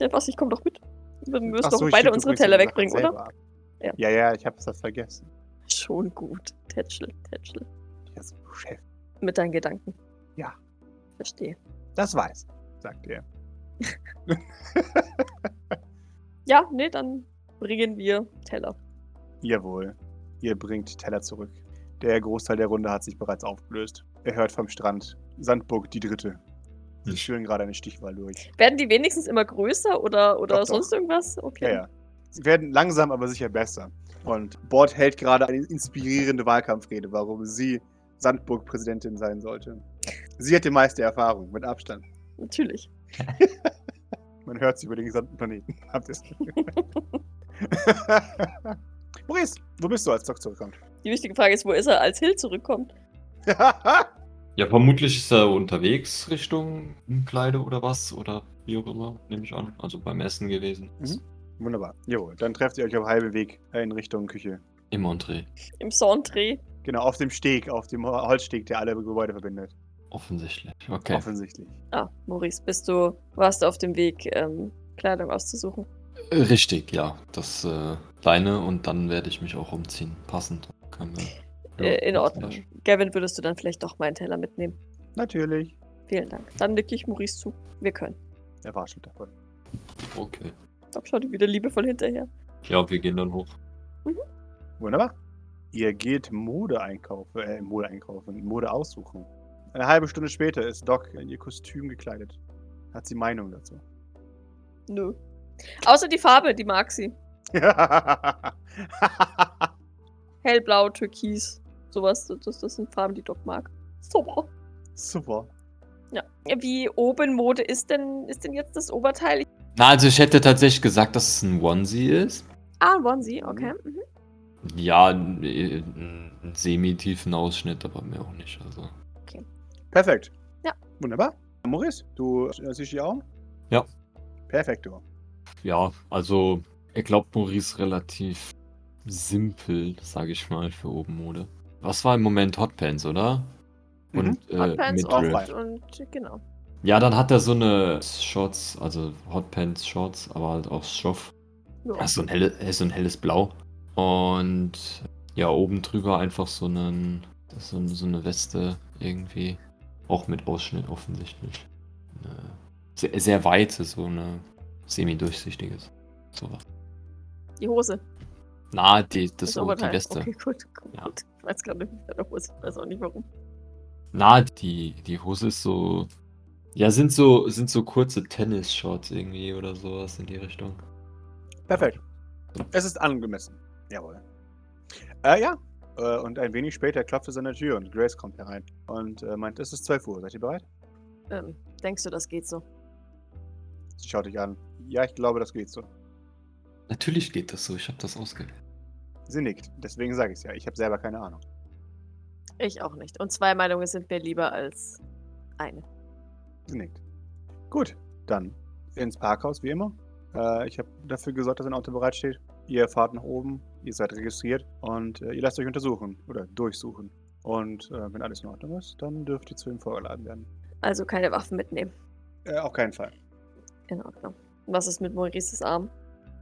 D: Ja, was, ich komm doch mit. Wir müssen
B: Ach
D: doch
B: so,
D: beide unsere Teller wegbringen, oder? Ja.
B: Ja, ja, ich habe das vergessen.
D: Schon gut. Tätschel, tätschel.
B: Ich ist Chef.
D: Mit deinen Gedanken.
B: Ja.
D: Verstehe.
B: Das weiß, sagt er. [laughs]
D: Ja, nee, dann bringen wir Teller.
B: Jawohl. Ihr bringt Teller zurück. Der Großteil der Runde hat sich bereits aufgelöst. Er hört vom Strand. Sandburg, die dritte. Sie
C: Hm.
B: führen gerade eine Stichwahl durch.
D: Werden die wenigstens immer größer oder, oder
B: Doch, doch.
D: sonst irgendwas? Okay.
B: Ja, ja. Sie werden langsam, aber sicher besser. Und Bord hält gerade eine inspirierende Wahlkampfrede, warum sie Sandburg-Präsidentin sein sollte. Sie hat die meiste Erfahrung, mit Abstand.
D: Natürlich. [laughs]
B: Man hört sie über den gesamten Planeten. [laughs] Habt ihr es? [laughs] Maurice, wo bist du, als Doc zurückkommt?
D: Die wichtige Frage ist, wo ist er, als Hill zurückkommt?
C: Ja, vermutlich ist er unterwegs Richtung Kleide oder was oder wie auch immer, nehme ich an. Also beim Essen gewesen.
B: Mhm. Wunderbar. Jawohl, dann trefft ihr euch auf halbem Weg in Richtung Küche.
C: Im Entree.
D: Im Centre.
B: Genau, auf dem Steg, auf dem Holzsteg, der alle Gebäude verbindet.
C: Offensichtlich. Okay.
B: Offensichtlich.
D: Ah, Maurice, bist du, warst du auf dem Weg, ähm, Kleidung auszusuchen?
C: Richtig, ja. Das äh, Leine und dann werde ich mich auch umziehen. Passend. Können wir. Ja,
D: äh, in Ordnung. Gavin, würdest du dann vielleicht doch meinen Teller mitnehmen?
B: Natürlich.
D: Vielen Dank. Dann nicke ich Maurice zu. Wir können.
B: Er war schon davon.
C: Okay.
D: Doc schaut wieder liebevoll hinterher.
C: Ja, wir gehen dann hoch.
B: Wunderbar. Ihr geht Mode einkaufen, äh, Mode einkaufen, Mode aussuchen. Eine halbe Stunde später ist Doc in ihr Kostüm gekleidet. Hat sie Meinung dazu?
D: Nö. Außer die Farbe, die mag sie. [laughs] Hellblau, Türkis, sowas. Das, das sind Farben, die Doc mag. Super.
B: Super.
D: Ja. Wie oben Mode ist denn, ist denn jetzt das Oberteil?
C: Na, also ich hätte tatsächlich gesagt, dass es ein Onesie ist.
D: Ah, ein Onesie, okay. Mhm.
C: Ja, ein, ein semi-tiefen Ausschnitt, aber mehr auch nicht. Also.
B: Perfekt.
D: Ja.
B: Wunderbar. Maurice, du siehst die Augen?
C: Ja.
B: Perfekto.
C: Ja, also er glaubt Maurice relativ simpel, sage ich mal, für oben Mode. Was war im Moment Hotpants, oder? Und äh,
D: Hotpants.
C: Dress.
D: und, genau.
C: Ja, dann hat er so eine Shorts, also Hotpants Shorts, aber halt aus Stoff.
D: Ja.
C: Also ein, helle, so ein helles Blau. Und ja, oben drüber einfach so, einen, so, eine- so eine Weste irgendwie. Auch mit Ausschnitt offensichtlich. Eine sehr, sehr weite, so eine semi-durchsichtiges. Sowas.
D: Die Hose.
C: Na, die, das,
D: Das
C: die. Weste.
D: Okay, gut. gut.
C: Ja.
D: Ich weiß gerade nicht mit der Hose. Ich weiß auch nicht warum.
C: Na, die, die Hose ist so. Ja, sind so, sind so kurze Tennis-Shorts irgendwie oder sowas in die Richtung.
B: Perfekt. Es ist angemessen. Jawohl. Äh, ja. Äh, und ein wenig später klopft es an der Tür und Grace kommt herein und äh, meint, es ist 12 Uhr. Seid ihr bereit?
D: Ähm, denkst du, das geht so?
B: Sie schaut dich an. Ja, ich glaube, das geht so.
C: Natürlich geht das so, ich habe das ausgewählt.
B: Sie nickt. Deswegen sage ich es ja. Ich habe selber keine Ahnung.
D: Ich auch nicht. Und zwei Meinungen sind mir lieber als eine.
B: Sie nickt. Gut, dann ins Parkhaus, wie immer. Äh, ich habe dafür gesorgt, dass ein Auto bereitsteht. Ihr fahrt nach oben, ihr seid registriert und äh, ihr lasst euch untersuchen oder durchsuchen. Und äh, wenn alles in Ordnung ist, dann dürft ihr zu ihm vorgeladen werden.
D: Also keine Waffen mitnehmen.
B: Äh, auf keinen Fall.
D: In Ordnung. Was ist mit Maurices Arm?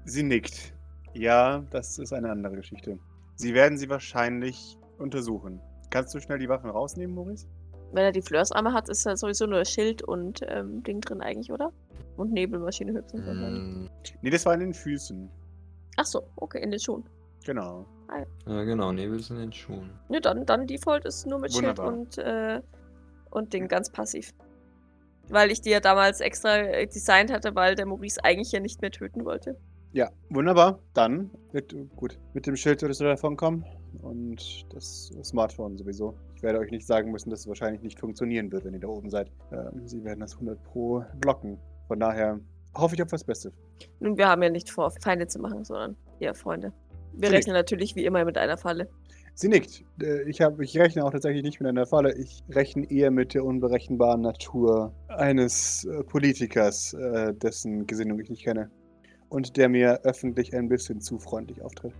B: Sie nickt. Ja, das ist eine andere Geschichte. Sie werden sie wahrscheinlich untersuchen. Kannst du schnell die Waffen rausnehmen, Maurice?
D: Wenn er die Flörsarme hat, ist da sowieso nur Schild und ähm, Ding drin eigentlich, oder? Und Nebelmaschine höchstens wahrscheinlich.
C: Mm,
B: Nee, das war in den Füßen.
D: Ach so, okay, in den Schuhen.
B: Genau.
C: ja, genau, Nebel ist in den Schuhen.
D: Ne, dann, dann Default ist nur mit
B: Wunderbar.
D: Schild und, äh, und Ding ganz passiv. Weil ich die ja damals extra äh, designt hatte, weil der Maurice eigentlich ja nicht mehr töten wollte.
B: Ja, wunderbar. Dann, mit, gut, mit dem Schild würdest du davon kommen. Und das Smartphone sowieso. Ich werde euch nicht sagen müssen, dass es wahrscheinlich nicht funktionieren wird, wenn ihr da oben seid. Ähm, sie werden das 100 Pro blocken. Von daher hoffe ich auf das Beste.
D: Nun, wir haben ja nicht vor, Feinde zu machen, sondern eher Freunde. Wir
B: Richtig.
D: rechnen natürlich wie immer mit einer Falle.
B: Sie nickt. Äh, Ich, hab, ich rechne auch tatsächlich nicht mit einer Falle. Ich rechne eher mit der unberechenbaren Natur eines äh, Politikers, äh, dessen Gesinnung ich nicht kenne. Und der mir öffentlich ein bisschen zu freundlich auftritt.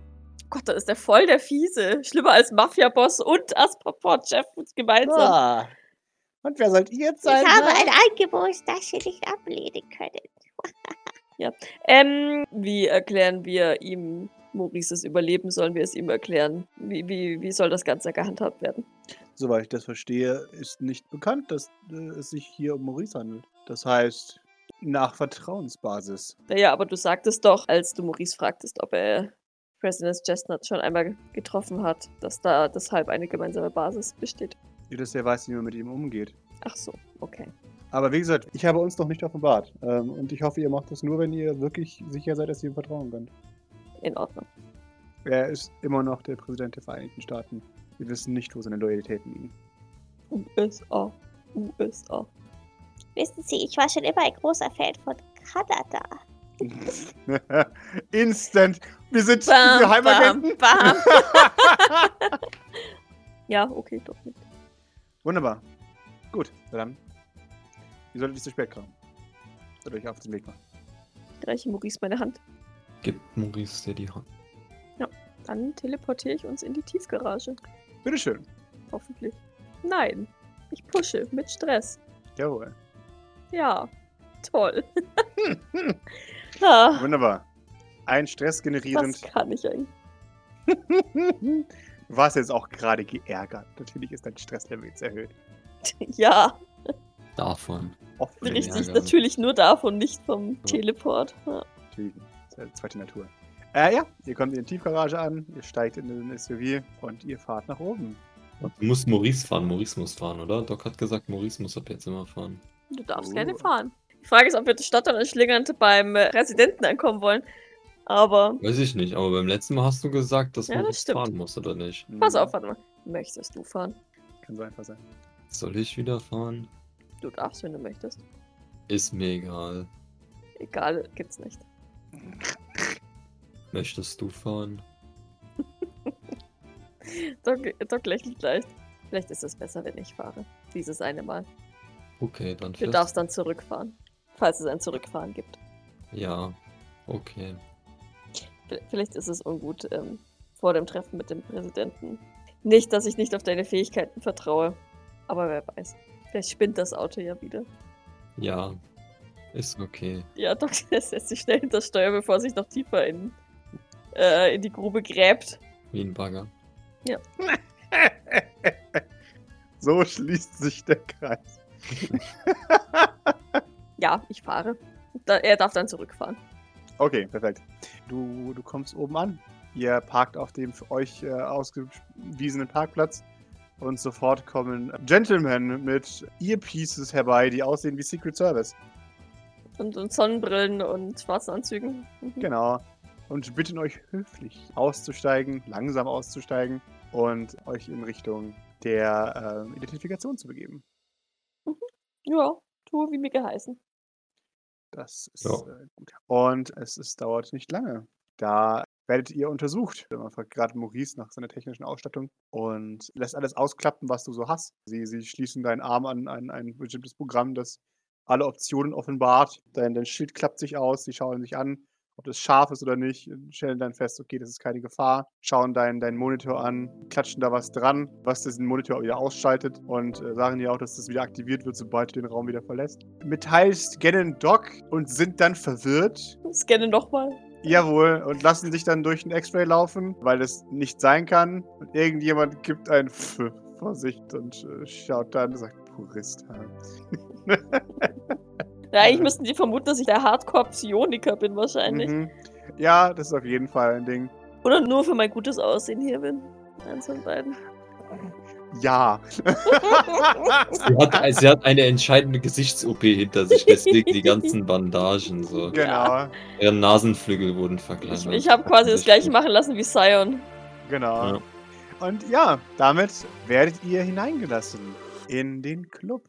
D: Gott, da ist der voll der Fiese. Schlimmer als Mafia-Boss und Aspaport-Chef gemeinsam.
B: Ah. Und wer sollt ihr jetzt
F: Ich
B: sein?
F: habe
B: ne?
F: ein Angebot, das Sie nicht ablehnen können. [laughs]
D: Ähm, wie erklären wir ihm Maurices Überleben? Sollen wir es ihm erklären? Wie, wie, wie soll das Ganze gehandhabt werden?
B: Soweit ich das verstehe, ist nicht bekannt, dass äh, es sich hier um Maurice handelt. Das heißt, nach Vertrauensbasis.
D: Naja, aber du sagtest doch, als du Maurice fragtest, ob er President Chestnut schon einmal getroffen hat, dass da deshalb eine gemeinsame Basis besteht.
B: Dass er weiß, wie man mit ihm umgeht.
D: Ach so, okay.
B: Aber wie gesagt, ich habe uns noch nicht offenbart. Ähm, und ich hoffe, ihr macht das nur, wenn ihr wirklich sicher seid, dass ihr ihm vertrauen könnt.
D: In Ordnung.
B: Er ist immer noch der Präsident der Vereinigten Staaten. Wir wissen nicht, wo seine Loyalitäten liegen.
D: USA. USA.
F: Wissen Sie, ich war schon immer ein großer Fan von Kanada. [laughs]
B: Instant! Wir sind
D: Bam,
B: Geheimagenten!
D: bam, bam. [laughs] [laughs] Ja, okay, doch nicht.
B: Wunderbar. Gut, dann. Ihr solltet nicht zu spät kommen. Sollt euch auf den Weg machen.
D: Reiche Maurice meine Hand.
C: Gibt Maurice dir die Hand.
D: Dann teleportiere ich uns in die Tiefgarage.
B: Bitteschön.
D: Hoffentlich. Nein. Ich pushe mit Stress.
B: Jawohl.
D: Ja. Toll. ah,
B: Wunderbar. Ein Stress
D: was
B: generierend.
D: kann ich eigentlich? [laughs]
B: du warst jetzt auch gerade geärgert. Natürlich ist dein Stresslevel jetzt erhöht. [laughs]
D: ja,
C: Davon. Ja,
D: richtig.
C: ja.
D: Natürlich nur davon, nicht vom Teleport. Ja.
B: Natürlich. Das ist ja die zweite Natur. Äh, ja, ihr kommt in die Tiefgarage an, ihr steigt in den SUV und ihr fahrt nach oben.
C: Du musst Maurice fahren, Maurice muss fahren, oder? Doc hat gesagt, Maurice muss ab jetzt immer fahren.
D: Du darfst
B: Oh.
D: gerne fahren. Die Frage ist, ob wir stottern und schlingernd beim äh, Residenten ankommen wollen. Aber
C: Weiß ich nicht, aber beim letzten Mal hast du gesagt, dass
D: Ja, das
C: Maurice
D: stimmt.
C: fahren muss, oder nicht?
B: Hm,
D: pass auf, warte mal. Möchtest du fahren?
B: Kann so einfach sein.
C: Soll ich wieder fahren?
D: Du darfst, wenn du möchtest.
C: Ist mir egal.
D: Egal, gibt's nicht. [laughs]
C: Möchtest du fahren?
D: Doc, Doc lächelt leicht. Vielleicht ist es besser, wenn ich fahre. Dieses eine Mal.
C: Okay, dann
D: Du
C: fährst
D: darfst dann zurückfahren. Falls es ein Zurückfahren gibt.
C: Ja, okay.
D: Vielleicht ist es ungut ähm, vor dem Treffen mit dem Präsidenten. Nicht, dass ich nicht auf deine Fähigkeiten vertraue. Aber wer weiß. Vielleicht spinnt das Auto ja wieder.
C: Ja, ist okay.
D: Ja, Doc setzt [laughs] sich schnell hinter das Steuer, bevor er sich noch tiefer in, äh, in die Grube gräbt.
C: Wie ein Bagger. [laughs]
B: so schließt sich der Kreis. [laughs]
D: Ja, ich fahre. Da, er darf dann zurückfahren.
B: Okay, perfekt. Du, du kommst oben an. Ihr parkt auf dem für euch äh, ausgewiesenen Parkplatz. Und sofort kommen Gentlemen mit Earpieces herbei, die aussehen wie Secret Service.
D: Und, und Sonnenbrillen und schwarzen Anzügen. Mhm.
B: Genau. Und bitten euch höflich auszusteigen, langsam auszusteigen und euch in Richtung der äh, Identifikation zu begeben.
D: Ja, tu wie mir geheißen.
B: Das ist
C: Ja.
B: äh, gut. Und es ist, dauert nicht lange. Da werdet ihr untersucht. Man fragt gerade Maurice nach seiner technischen Ausstattung und lässt alles ausklappen, was du so hast. Sie, sie schließen deinen Arm an, an ein bestimmtes Programm, das alle Optionen offenbart. Dein, dein Schild klappt sich aus, sie schauen sich an, ob das scharf ist oder nicht, stellen dann fest, okay, das ist keine Gefahr, schauen deinen deinen Monitor an, klatschen da was dran, was diesen Monitor wieder ausschaltet und äh, sagen dir auch, dass das wieder aktiviert wird, sobald du den Raum wieder verlässt. Metall scannen Doc und sind dann verwirrt.
D: Scanne nochmal.
B: Jawohl, und lassen sich dann durch ein X-Ray laufen, weil es nicht sein kann. Und irgendjemand gibt ein Pf Vorsicht und äh, schaut dann und sagt, Purist.
D: Ja, eigentlich müssten die vermuten, dass ich der Hardcore-Psioniker bin wahrscheinlich.
B: Mhm. Ja, das ist auf jeden Fall ein Ding.
D: Oder nur für mein gutes Aussehen hier bin. Eins von beiden.
B: Ja.
C: Sie hat, sie hat eine entscheidende Gesichts-OP hinter sich, deswegen die ganzen Bandagen so.
B: genau,
C: Ihre Nasenflügel wurden verkleinert.
D: Ich, ich habe quasi das gleiche machen lassen wie Sion.
B: genau.
C: Ja.
B: Und ja, damit werdet ihr hineingelassen in den Club.